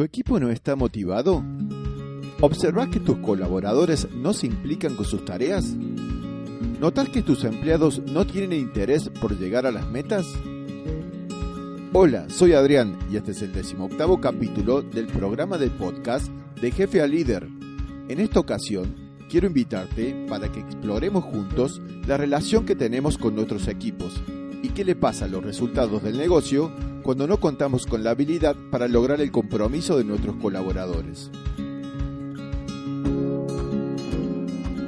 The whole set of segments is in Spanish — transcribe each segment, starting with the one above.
¿Tu equipo no está motivado? ¿Observas que tus colaboradores no se implican con sus tareas? ¿Notas que tus empleados no tienen interés por llegar a las metas? Hola, soy Adrián y este es el decimoctavo capítulo del programa de podcast de Jefe a Líder. En esta ocasión, quiero invitarte para que exploremos juntos la relación que tenemos con nuestros equipos y qué le pasa a los resultados del negocio cuando no contamos con la habilidad para lograr el compromiso de nuestros colaboradores.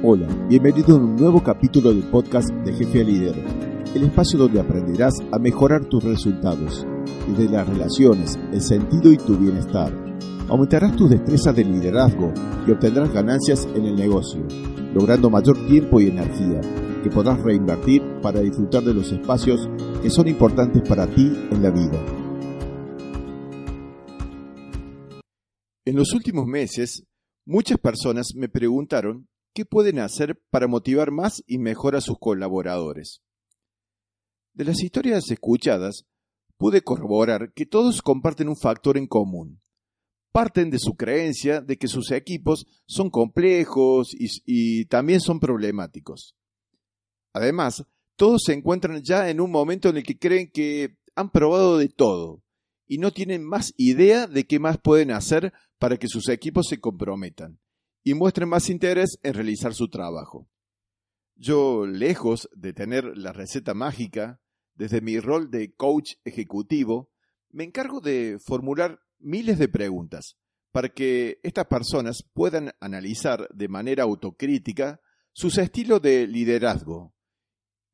Hola, bienvenido a un nuevo capítulo del podcast de Jefe Líder, el espacio donde aprenderás a mejorar tus resultados, desde las relaciones, el sentido y tu bienestar. Aumentarás tus destrezas de liderazgo y obtendrás ganancias en el negocio, logrando mayor tiempo y energía que podrás reinvertir para disfrutar de los espacios que son importantes para ti en la vida. En los últimos meses, muchas personas me preguntaron qué pueden hacer para motivar más y mejor a sus colaboradores. De las historias escuchadas, pude corroborar que todos comparten un factor en común. Parten de su creencia de que sus equipos son complejos y, y también son problemáticos. Además, todos se encuentran ya en un momento en el que creen que han probado de todo y no tienen más idea de qué más pueden hacer para que sus equipos se comprometan y muestren más interés en realizar su trabajo. Yo, lejos de tener la receta mágica, desde mi rol de coach ejecutivo, me encargo de formular miles de preguntas para que estas personas puedan analizar de manera autocrítica sus estilos de liderazgo,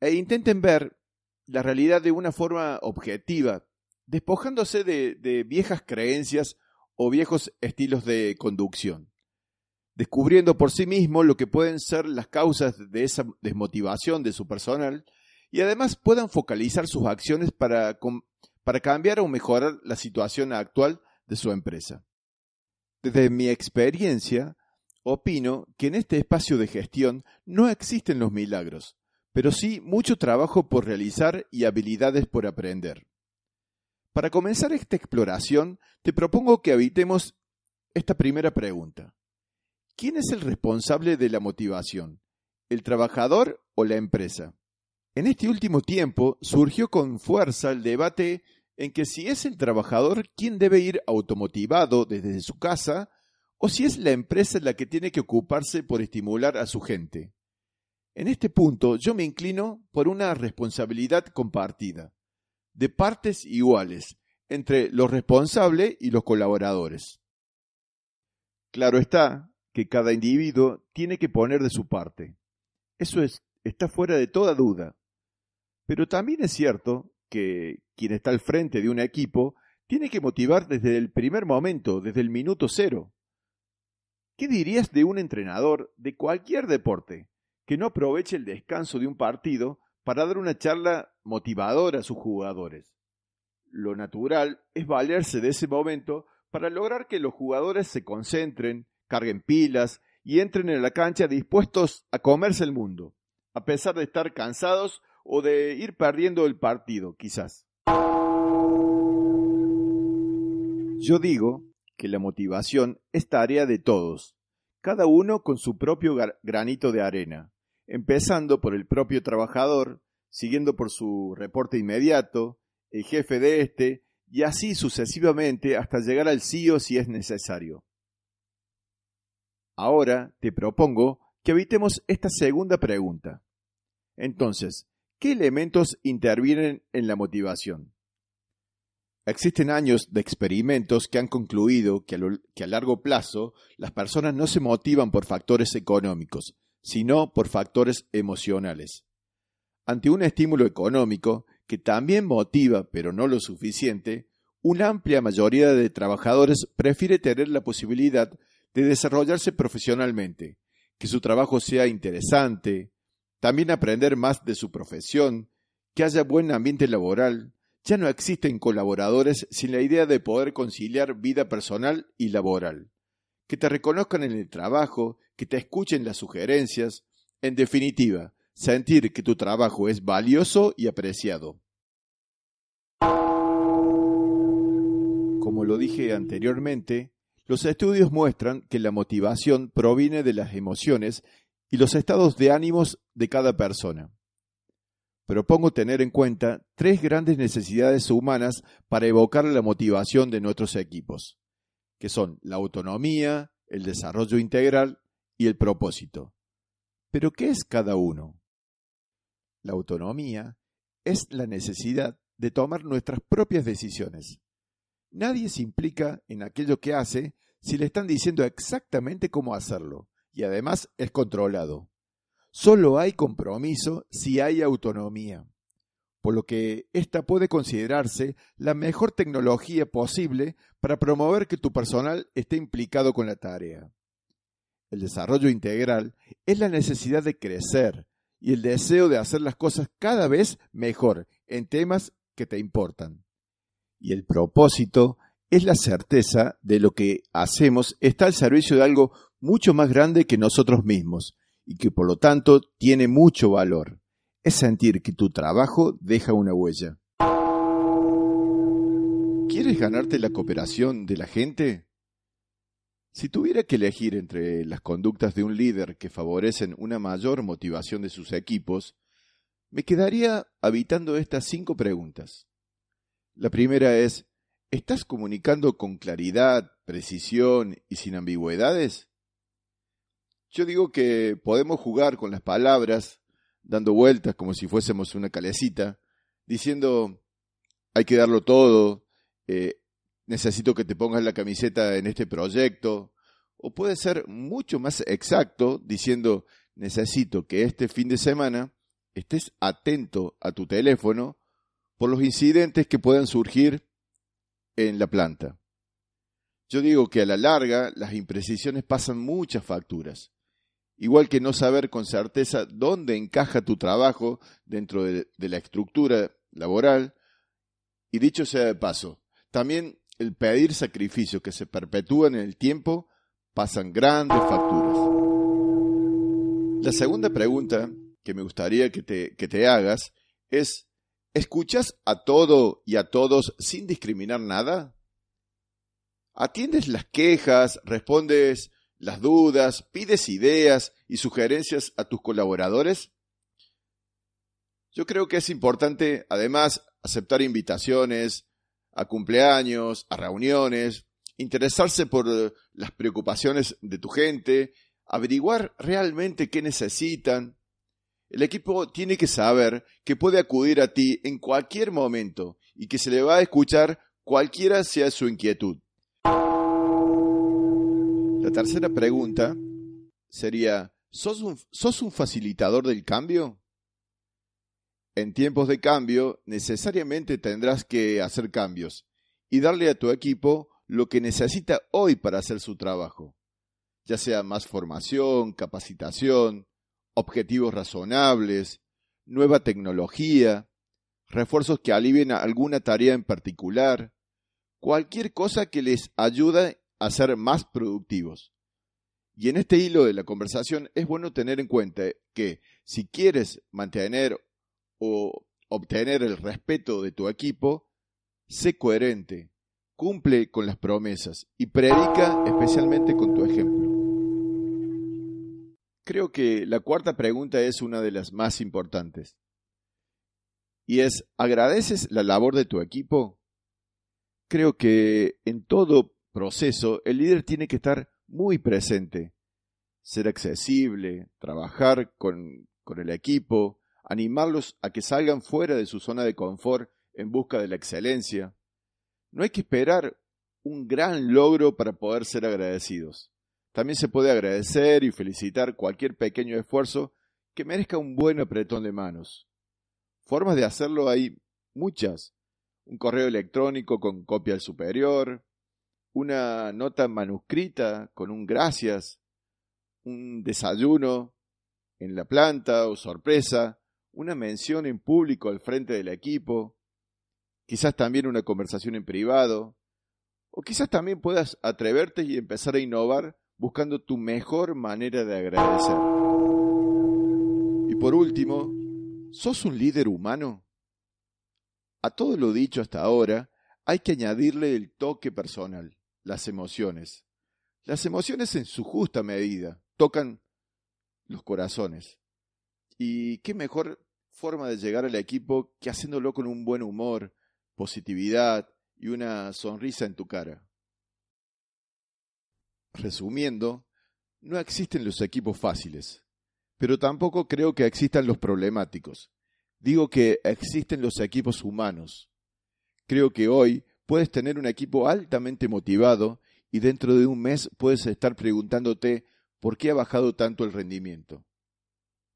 e intenten ver la realidad de una forma objetiva, despojándose de, viejas creencias o viejos estilos de conducción, descubriendo por sí mismo lo que pueden ser las causas de esa desmotivación de su personal y además puedan focalizar sus acciones para, para cambiar o mejorar la situación actual de su empresa. Desde mi experiencia, opino que en este espacio de gestión no existen los milagros, pero sí mucho trabajo por realizar y habilidades por aprender. Para comenzar esta exploración, te propongo que habitemos esta primera pregunta. ¿Quién es el responsable de la motivación? ¿El trabajador o la empresa? En este último tiempo surgió con fuerza el debate en que si es el trabajador quien debe ir automotivado desde su casa o si es la empresa la que tiene que ocuparse por estimular a su gente. En este punto yo me inclino por una responsabilidad compartida, de partes iguales, entre los responsables y los colaboradores. Claro está que cada individuo tiene que poner de su parte. Eso es, está fuera de toda duda. Pero también es cierto que quien está al frente de un equipo tiene que motivar desde el primer momento, desde el minuto cero. ¿Qué dirías de un entrenador de cualquier deporte que no aproveche el descanso de un partido para dar una charla motivadora a sus jugadores. Lo natural es valerse de ese momento para lograr que los jugadores se concentren, carguen pilas y entren en la cancha dispuestos a comerse el mundo, a pesar de estar cansados o de ir perdiendo el partido, quizás. Yo digo que la motivación es tarea de todos, cada uno con su propio granito de arena empezando por el propio trabajador, siguiendo por su reporte inmediato, el jefe de éste, y así sucesivamente hasta llegar al CEO si es necesario. Ahora te propongo que evitemos esta segunda pregunta. Entonces, ¿qué elementos intervienen en la motivación? Existen años de experimentos que han concluido que a, que a largo plazo las personas no se motivan por factores económicos, sino por factores emocionales. Ante un estímulo económico que también motiva, pero no lo suficiente, una amplia mayoría de trabajadores prefiere tener la posibilidad de desarrollarse profesionalmente, que su trabajo sea interesante, también aprender más de su profesión, que haya buen ambiente laboral. Ya no existen colaboradores sin la idea de poder conciliar vida personal y laboral que te reconozcan en el trabajo, que te escuchen las sugerencias, en definitiva, sentir que tu trabajo es valioso y apreciado. Como lo dije anteriormente, los estudios muestran que la motivación proviene de las emociones y los estados de ánimos de cada persona. Propongo tener en cuenta tres grandes necesidades humanas para evocar la motivación de nuestros equipos, que son la autonomía, el desarrollo integral y el propósito. Pero ¿qué es cada uno? La autonomía es la necesidad de tomar nuestras propias decisiones. Nadie se implica en aquello que hace si le están diciendo exactamente cómo hacerlo, y además es controlado. Solo hay compromiso si hay autonomía, por lo que esta puede considerarse la mejor tecnología posible para promover que tu personal esté implicado con la tarea. El desarrollo integral es la necesidad de crecer y el deseo de hacer las cosas cada vez mejor en temas que te importan. Y el propósito es la certeza de lo que hacemos está al servicio de algo mucho más grande que nosotros mismos y que por lo tanto tiene mucho valor. Es sentir que tu trabajo deja una huella. ¿Quieres ganarte la cooperación de la gente? Si tuviera que elegir entre las conductas de un líder que favorecen una mayor motivación de sus equipos, me quedaría habitando estas cinco preguntas. La primera es, ¿estás comunicando con claridad, precisión y sin ambigüedades? Yo digo que podemos jugar con las palabras, dando vueltas como si fuésemos una calecita, diciendo, hay que darlo todo, eh, necesito que te pongas la camiseta en este proyecto, o puede ser mucho más exacto diciendo, necesito que este fin de semana estés atento a tu teléfono por los incidentes que puedan surgir en la planta. Yo digo que a la larga las imprecisiones pasan muchas facturas, igual que no saber con certeza dónde encaja tu trabajo dentro de, la estructura laboral, y dicho sea de paso, también el pedir sacrificios que se perpetúan en el tiempo pasan grandes facturas. La segunda pregunta que me gustaría que te, que te hagas es, ¿escuchas a todo y a todos sin discriminar nada? ¿Atiendes las quejas, respondes las dudas, pides ideas y sugerencias a tus colaboradores? Yo creo que es importante, además, aceptar invitaciones, a cumpleaños, a reuniones, interesarse por eh, las preocupaciones de tu gente, averiguar realmente qué necesitan. El equipo tiene que saber que puede acudir a ti en cualquier momento y que se le va a escuchar cualquiera sea su inquietud. La tercera pregunta sería, ¿sos un, ¿sos un facilitador del cambio? En tiempos de cambio, necesariamente tendrás que hacer cambios y darle a tu equipo lo que necesita hoy para hacer su trabajo, ya sea más formación, capacitación, objetivos razonables, nueva tecnología, refuerzos que alivien alguna tarea en particular, cualquier cosa que les ayude a ser más productivos. Y en este hilo de la conversación es bueno tener en cuenta que si quieres mantener o obtener el respeto de tu equipo, sé coherente, cumple con las promesas y predica especialmente con tu ejemplo. Creo que la cuarta pregunta es una de las más importantes. Y es, ¿agradeces la labor de tu equipo? Creo que en todo proceso el líder tiene que estar muy presente, ser accesible, trabajar con, con el equipo, animarlos a que salgan fuera de su zona de confort en busca de la excelencia. No hay que esperar un gran logro para poder ser agradecidos. También se puede agradecer y felicitar cualquier pequeño esfuerzo que merezca un buen apretón de manos. Formas de hacerlo hay muchas. Un correo electrónico con copia al superior, una nota manuscrita con un gracias, un desayuno en la planta o sorpresa, una mención en público al frente del equipo, quizás también una conversación en privado, o quizás también puedas atreverte y empezar a innovar buscando tu mejor manera de agradecer. Y por último, ¿sos un líder humano? A todo lo dicho hasta ahora, hay que añadirle el toque personal, las emociones. Las emociones en su justa medida tocan los corazones. Y qué mejor forma de llegar al equipo que haciéndolo con un buen humor, positividad y una sonrisa en tu cara. Resumiendo, no existen los equipos fáciles, pero tampoco creo que existan los problemáticos. Digo que existen los equipos humanos. Creo que hoy puedes tener un equipo altamente motivado y dentro de un mes puedes estar preguntándote por qué ha bajado tanto el rendimiento.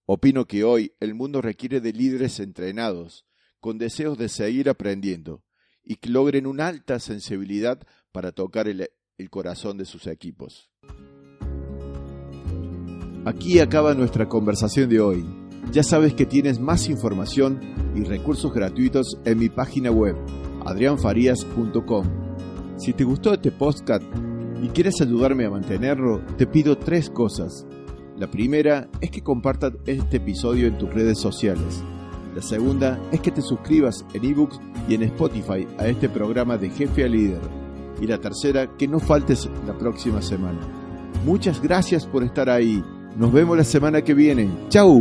Opino que hoy el mundo requiere de líderes entrenados, con deseos de seguir aprendiendo, y que logren una alta sensibilidad para tocar el, corazón de sus equipos. Aquí acaba nuestra conversación de hoy. Ya sabes que tienes más información y recursos gratuitos en mi página web, adrianfarias.com. Si te gustó este podcast y quieres ayudarme a mantenerlo, te pido tres cosas. La primera es que compartas este episodio en tus redes sociales. La segunda es que te suscribas en ebooks y en Spotify a este programa de Jefe a Líder. Y la tercera, que no faltes la próxima semana. Muchas gracias por estar ahí. Nos vemos la semana que viene. ¡Chao!